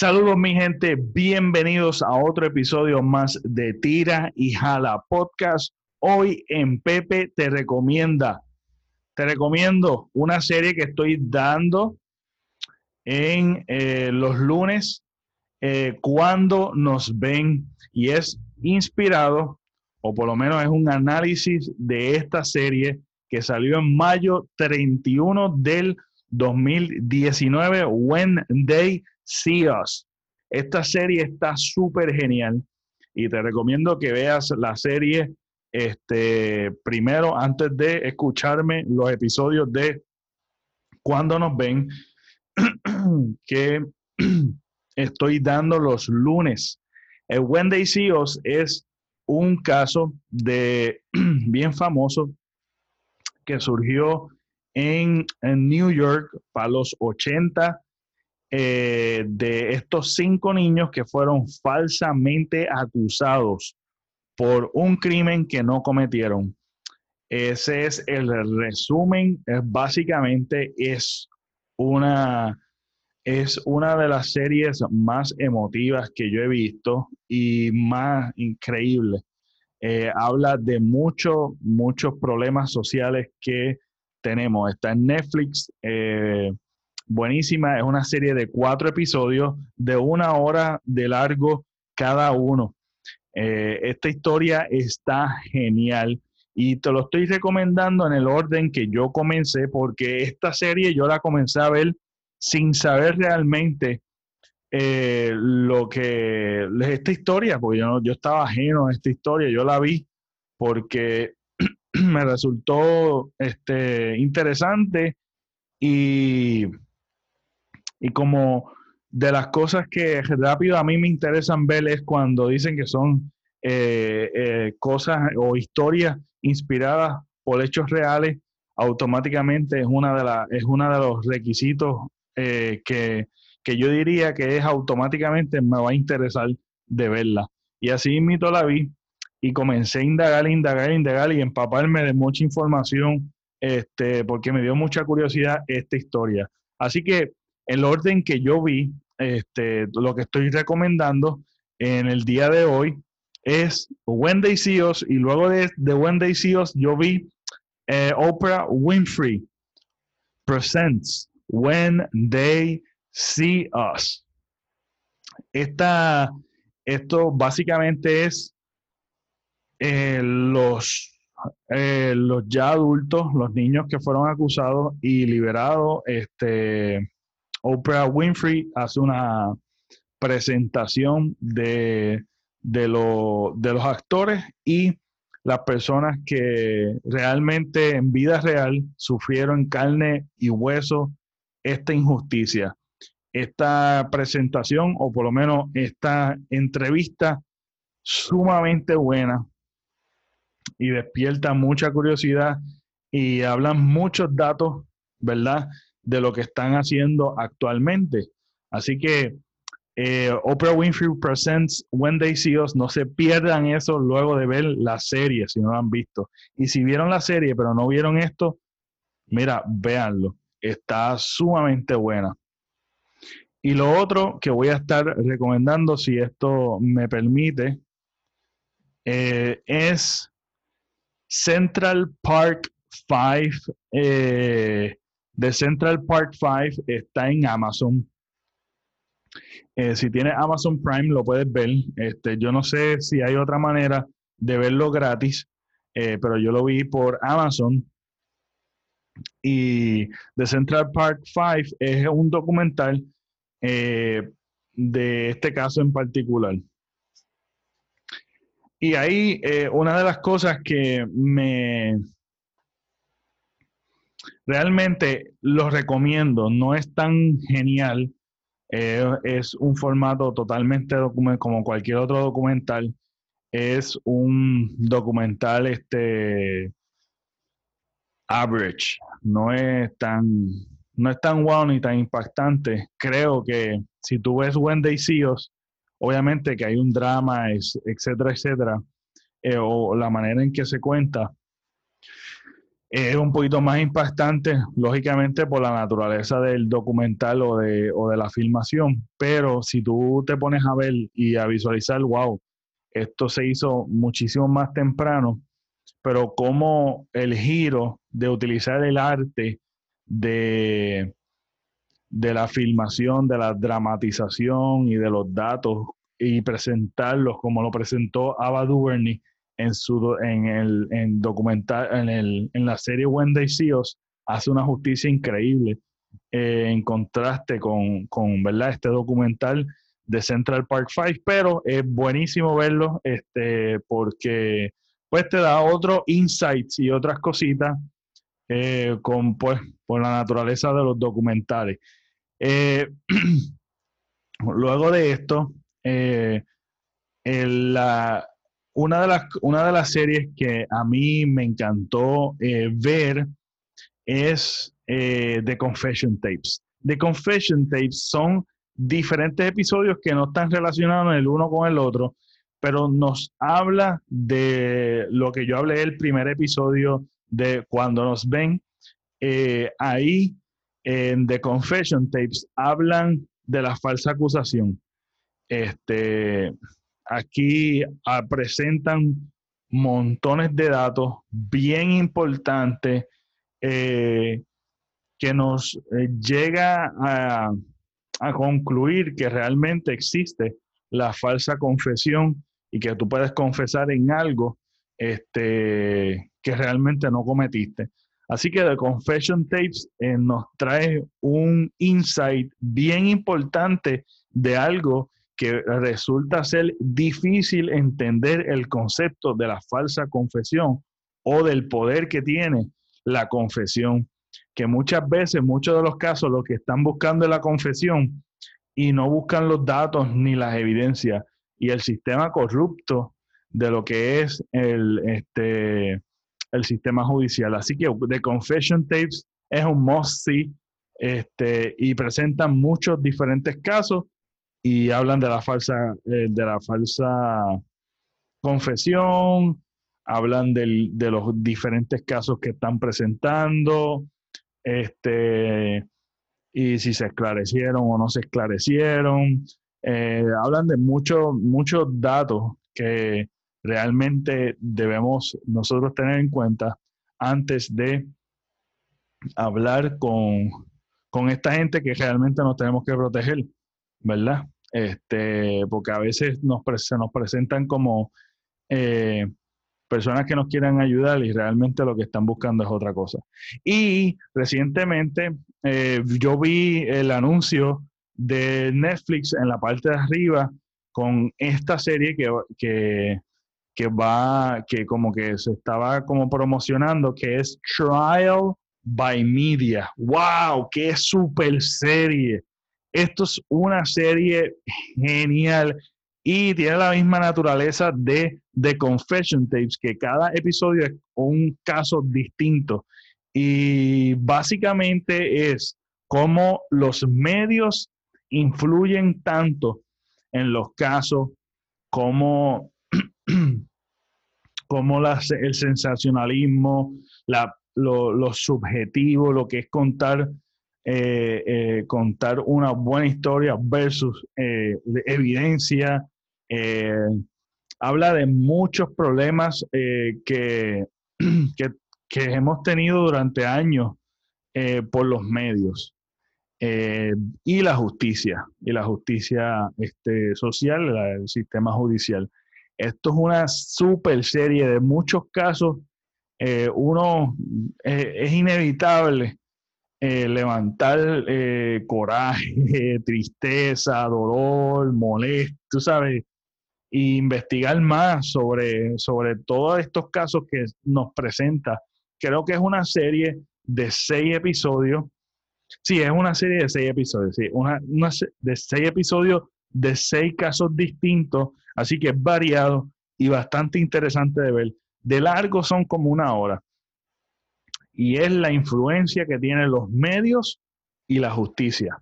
Saludos mi gente, bienvenidos a otro episodio más de Tira y Jala Podcast. Hoy en Pepe te recomienda, te recomiendo una serie que estoy dando en eh, los lunes eh, cuando nos ven y es inspirado, o por lo menos es un análisis de esta serie que salió en mayo 31 del 2019, When They See Us. Esta serie está súper genial y te recomiendo que veas la serie este, primero antes de escucharme los episodios de Cuando nos ven, que estoy dando los lunes. El They See Us es un caso de bien famoso que surgió en, New York para los 80 eh, de estos cinco niños que fueron falsamente acusados por un crimen que no cometieron. Ese es el resumen. Es, básicamente es una, es una de las series más emotivas que yo he visto y más increíble. Eh, habla de muchos, muchos problemas sociales que tenemos. Está en Netflix, eh, buenísima, es una serie de cuatro episodios de una hora de largo cada uno. Eh, esta historia está genial y te lo estoy recomendando en el orden que yo comencé porque esta serie yo la comencé a ver sin saber realmente eh, lo que es esta historia, porque yo, yo estaba ajeno a esta historia, yo la vi porque me resultó este, interesante y, y como de las cosas que rápido a mí me interesan ver es cuando dicen que son eh, eh, cosas o historias inspiradas por hechos reales, automáticamente es una de, las es una de los requisitos eh, que, que, yo diría que es automáticamente me va a interesar de verla. Y así mito la vi y comencé a indagar, indagar, indagar y empaparme de mucha información, este, porque me dio mucha curiosidad esta historia. Así que el orden que yo vi, este, lo que estoy recomendando en el día de hoy es When They See Us y luego de, When They See Us yo vi eh, Oprah Winfrey Presents When They See Us. Esta, esto básicamente es eh, los, eh, los ya adultos, los niños que fueron acusados y liberados, este, Oprah Winfrey hace una presentación de, de, de los actores y las personas que realmente en vida real sufrieron carne y hueso esta injusticia. Esta presentación, o por lo menos esta entrevista, sumamente buena, y despierta mucha curiosidad y hablan muchos datos, ¿verdad? De lo que están haciendo actualmente. Así que eh, Oprah Winfrey Presents When They See Us, no se pierdan eso luego de ver la serie, si no lo han visto. Y si vieron la serie pero no vieron esto, mira, véanlo. Está sumamente buena. Y lo otro que voy a estar recomendando, si esto me permite, eh, es Central Park 5, eh, de Central Park 5 está en Amazon. Eh, si tienes Amazon Prime lo puedes ver. Este, yo no sé si hay otra manera de verlo gratis, eh, pero yo lo vi por Amazon. Y The Central Park 5 es un documental de este caso en particular. Y ahí eh, una de las cosas que me realmente lo recomiendo, no es tan genial, eh, es un formato totalmente como cualquier otro documental, es un documental este average, no es tan no es tan wow ni tan impactante. Creo que si tú ves Wendy Seals, obviamente que hay un drama, etcétera, etcétera, eh, o la manera en que se cuenta. Es un poquito más impactante, lógicamente, por la naturaleza del documental o de, o de la filmación, pero si tú te pones a ver y a visualizar, wow, esto se hizo muchísimo más temprano, pero como el giro de utilizar el arte de, de la filmación, de la dramatización y de los datos y presentarlos como lo presentó Ava DuVernay, en, su, en el en documental, en, el, en la serie When They See Us, hace una justicia increíble eh, en contraste con, con ¿verdad? este documental de Central Park Five, pero es buenísimo verlo este, porque pues te da otros insights y otras cositas eh, con pues por la naturaleza de los documentales. Eh, luego de esto, la, una de, las, una de las series que a mí me encantó eh, ver es eh, The Confession Tapes. The Confession Tapes son diferentes episodios que no están relacionados el uno con el otro, pero nos habla de lo que yo hablé el primer episodio de cuando nos ven. Eh, ahí en The Confession Tapes hablan de la falsa acusación. Este, aquí ah, presentan montones de datos bien importantes eh, que nos eh, llega a, concluir que realmente existe la falsa confesión y que tú puedes confesar en algo este, que realmente no cometiste. Así que The Confession Tapes eh, nos trae un insight bien importante de algo que resulta ser difícil entender el concepto de la falsa confesión o del poder que tiene la confesión, que muchas veces, muchos de los casos, los que están buscando la confesión y no buscan los datos ni las evidencias y el sistema corrupto de lo que es el, este, el sistema judicial. Así que The Confession Tapes es un must see este, y presentan muchos diferentes casos y hablan de la falsa, eh, de la falsa confesión, hablan de los diferentes casos que están presentando, este, y si se esclarecieron o no se esclarecieron. Eh, hablan de muchos muchos datos que realmente debemos nosotros tener en cuenta antes de hablar con, con esta gente que realmente nos tenemos que proteger. ¿verdad? Este, porque a veces nos, se nos presentan como eh, personas que nos quieren ayudar y realmente lo que están buscando es otra cosa. Y recientemente eh, yo vi el anuncio de Netflix en la parte de arriba con esta serie que, que, que va, que como que se estaba como promocionando, que es Trial by Media. ¡Wow! ¡Qué super serie! Esto es una serie genial y tiene la misma naturaleza de The Confession Tapes, que cada episodio es un caso distinto. Y básicamente es cómo los medios influyen tanto en los casos, como, como el sensacionalismo, lo subjetivo, lo que es contar eh, eh, contar una buena historia versus eh, evidencia. habla de muchos problemas que, que, hemos tenido durante años por los medios. y la justicia, y la justicia este, social, el sistema judicial. Esto es una super serie de muchos casos. uno es inevitable eh, levantar eh, coraje, tristeza, dolor, molesto, ¿sabes? E investigar más sobre, sobre todos estos casos que nos presenta. Creo que es una serie de seis episodios. Sí, es una serie de seis episodios, sí, una, una de seis episodios de seis casos distintos, así que es variado y bastante interesante de ver. De largo son como una hora y es la influencia que tienen los medios y la justicia.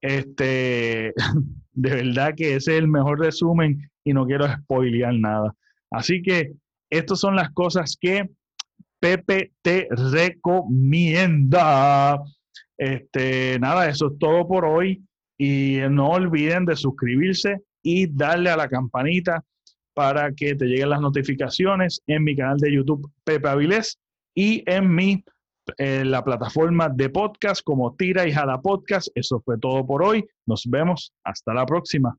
Este, de verdad que ese es el mejor resumen y no quiero spoilear nada. Así que estas son las cosas que Pepe te recomienda. Este, nada, eso es todo por hoy. Y no olviden de suscribirse y darle a la campanita para que te lleguen las notificaciones en mi canal de YouTube Pepe Avilés y en mi la plataforma de podcast como Tira y Jala Podcast. Eso fue todo por hoy. Nos vemos. Hasta la próxima.